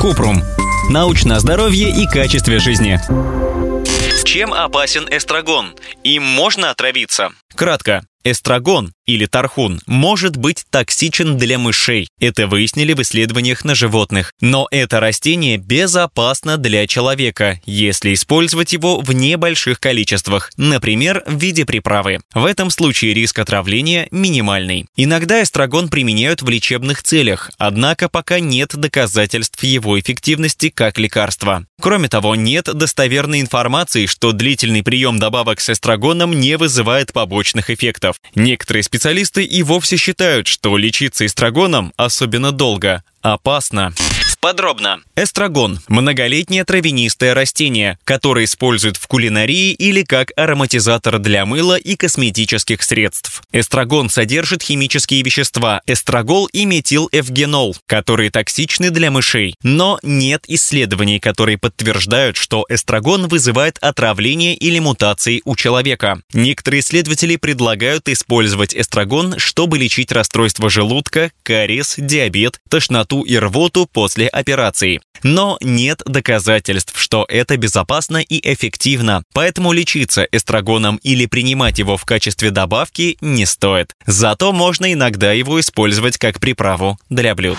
Купрум. Научное здоровье и качестве жизни. Чем опасен эстрагон? Им можно отравиться? Кратко. Эстрагон или тархун может быть токсичен для мышей. Это выяснили в исследованиях на животных. Но это растение безопасно для человека, если использовать его в небольших количествах, например, в виде приправы. В этом случае риск отравления минимальный. Иногда эстрагон применяют в лечебных целях, однако пока нет доказательств его эффективности как лекарства. Кроме того, нет достоверной информации, что длительный прием добавок с эстрагоном не вызывает побочных эффектов. Некоторые специалисты и вовсе считают, что лечиться эстрагоном, особенно долго, опасно. Подробно. Эстрагон – многолетнее травянистое растение, которое используют в кулинарии или как ароматизатор для мыла и косметических средств. Эстрагон содержит химические вещества эстрагол и метилэфгенол, которые токсичны для мышей. Но нет исследований, которые подтверждают, что эстрагон вызывает отравление или мутации у человека. Некоторые исследователи предлагают использовать эстрагон, чтобы лечить расстройство желудка, кариес, диабет, тошноту и рвоту после операций. Но нет доказательств, что это безопасно и эффективно, поэтому лечиться эстрагоном или принимать его в качестве добавки не стоит. Зато можно иногда его использовать как приправу для блюд.